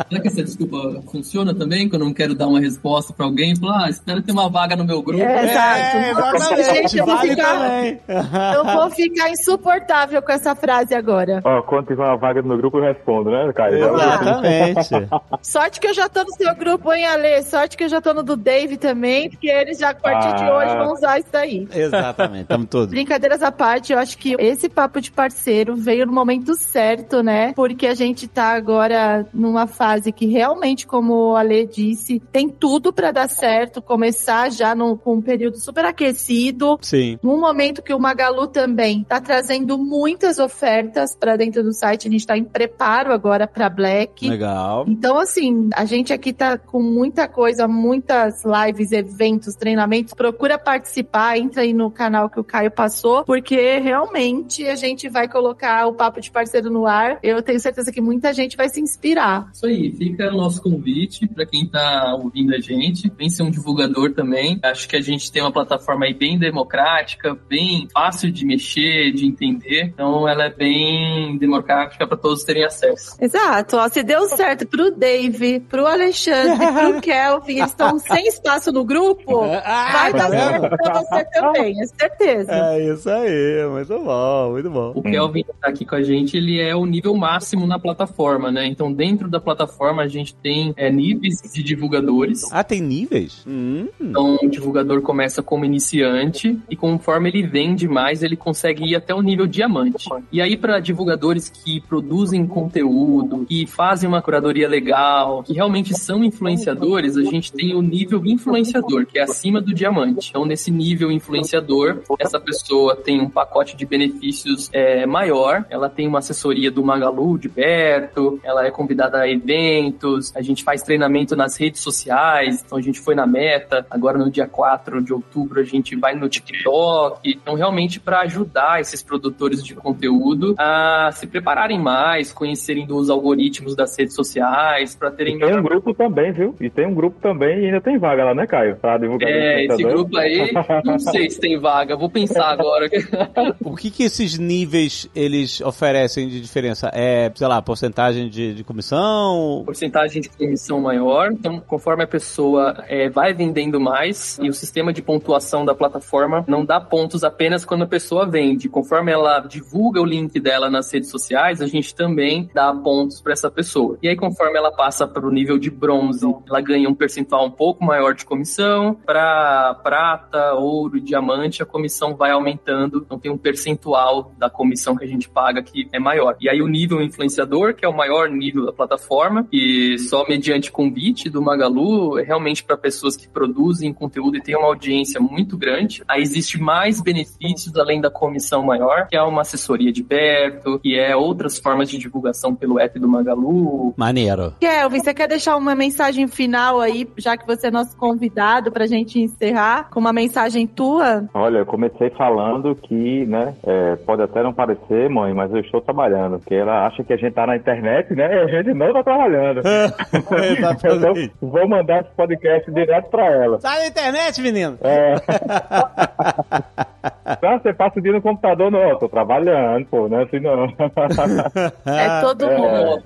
Será que essa desculpa funciona também? Que eu não quero dar uma resposta pra alguém? Falar, ah, espero ter uma vaga no meu grupo. É, exato. É, exatamente. gente, eu vou vale ficar-. Eu vou ficar insuportável com essa frase agora. Ó, quando tiver uma vaga no meu grupo, eu respondo, né, Caio? Exatamente. Sorte que eu já tô no seu grupo, hein, Ale? Sorte que eu já tô no do Dave também, porque eles já a partir de Ah. hoje vão usar isso daí. Exatamente. Tamo todos. Brincadeiras à parte, eu acho que esse papo de parceiro veio no momento certo, né? Porque a gente tá agora numa fase que realmente, como o Ale disse, tem tudo pra dar certo, começar já num, com um período super aquecido. Sim. Num momento que o Magalu também tá trazendo muitas ofertas pra dentro do site, a gente tá em preparo agora pra Black. Legal. Então, assim, a gente aqui tá com muita coisa, muitas lives, eventos, treinamentos. Procura participar, entra aí no canal que o Caio passou, porque realmente a gente vai colocar o papo de parceiro no ar. Eu tenho certeza que muita gente vai se inspirar. Isso aí, fica o nosso convite para quem tá ouvindo a gente. Vem ser um divulgador também. Acho que a gente tem uma plataforma aí bem democrática, bem fácil de mexer, de entender. Então ela é bem democrática para todos terem acesso. Exato. Ó, se deu certo pro Dave, pro Alexandre, pro Kelvin, eles estão sem espaço no grupo, Ah, vai tá dar vendo? certo pra você também, é certeza. É isso aí, muito bom, muito bom. O Kelvin que tá aqui com a gente, ele é o nível máximo na plataforma, né? Então dentro da plataforma a gente tem é, níveis de divulgadores. Ah, tem níveis? Hum. Então, o divulgador começa como iniciante e conforme ele vende mais, ele consegue ir até o nível diamante. E aí, para divulgadores que produzem conteúdo, que fazem uma curadoria legal, que realmente são influenciadores, a gente tem o nível influenciador, que é acima do diamante. Então, nesse nível influenciador, essa pessoa tem um pacote de benefícios é, maior, ela tem uma assessoria do Magalu de perto, ela é convidada a eventos, a gente faz treinamento nas redes sociais, então a gente foi na Meta, agora no dia 4 de outubro a gente vai no TikTok. Então, realmente, para ajudar esses produtores de conteúdo a se prepararem mais, conhecerem dos algoritmos das redes sociais, para terem Tem um grupo também, viu? E tem um grupo também e ainda tem vaga lá, né, Caio? Pra divulgar É, esse grupo aí, não sei se tem vaga, vou pensar agora. O que que esses níveis eles oferecem de diferença? É, sei lá, porcentagem de, de comissão comissão. Porcentagem de comissão maior. Então, conforme a pessoa é, vai vendendo mais, e o sistema de pontuação da plataforma não dá pontos apenas quando a pessoa vende. Conforme ela divulga o link dela nas redes sociais, a gente também dá pontos para essa pessoa. E aí, conforme ela passa para o nível de bronze, ela ganha um percentual um pouco maior de comissão. Para prata, ouro e diamante, a comissão vai aumentando. Então, tem um percentual da comissão que a gente paga que é maior. E aí, o nível influenciador, que é o maior nível da plataforma, e só mediante convite do Magalu, é realmente para pessoas que produzem conteúdo e têm uma audiência muito grande. Aí existe mais benefícios além da comissão maior, que é uma assessoria de perto, que é outras formas de divulgação pelo app do Magalu. Maneiro. Kelvin, você quer deixar uma mensagem final aí, já que você é nosso convidado, pra gente encerrar com uma mensagem tua? Olha, eu comecei falando que, né, é, pode até não parecer, mãe, mas eu estou trabalhando, porque ela acha que a gente tá na internet, né, e a gente não tá trabalhando. então, vou mandar esse podcast direto pra ela. Tá na internet, menino? É. Não, você passa o dia no computador, não, eu tô trabalhando, pô, não é assim não. É todo mundo.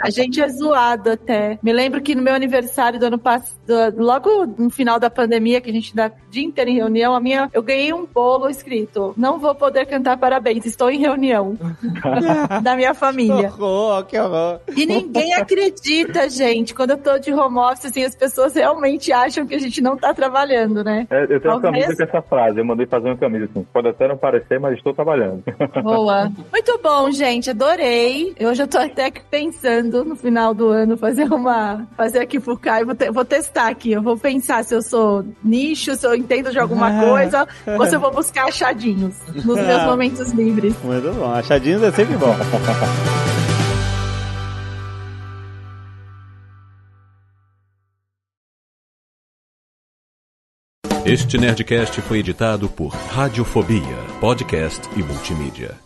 A gente é zoado até. Me lembro que no meu aniversário do ano passado, logo no final da pandemia, que a gente dá o dia inteiro em reunião, a minha, eu ganhei um bolo escrito: Não vou poder cantar parabéns, estou em reunião. da minha família. Que horror, que horror. E ninguém acredita, gente. Quando eu tô de home office, assim, as pessoas realmente acham que a gente não tá trabalhando, né? É, eu tenho uma Talvez- camisa com essa frase, eu mandei fazer uma camisa assim, pode até não parecer, mas estou trabalhando. Boa. Muito bom, gente. Adorei. Eu já tô até que pensando no final do ano fazer uma. Fazer aqui pro Caio. Vou, te- vou testar aqui. Eu vou pensar se eu sou nicho, se eu entendo de alguma coisa, ou se eu vou buscar achadinhos nos meus momentos livres. Muito bom. Achadinhos é sempre bom. Este Nerdcast foi editado por Radiofobia, podcast e multimídia.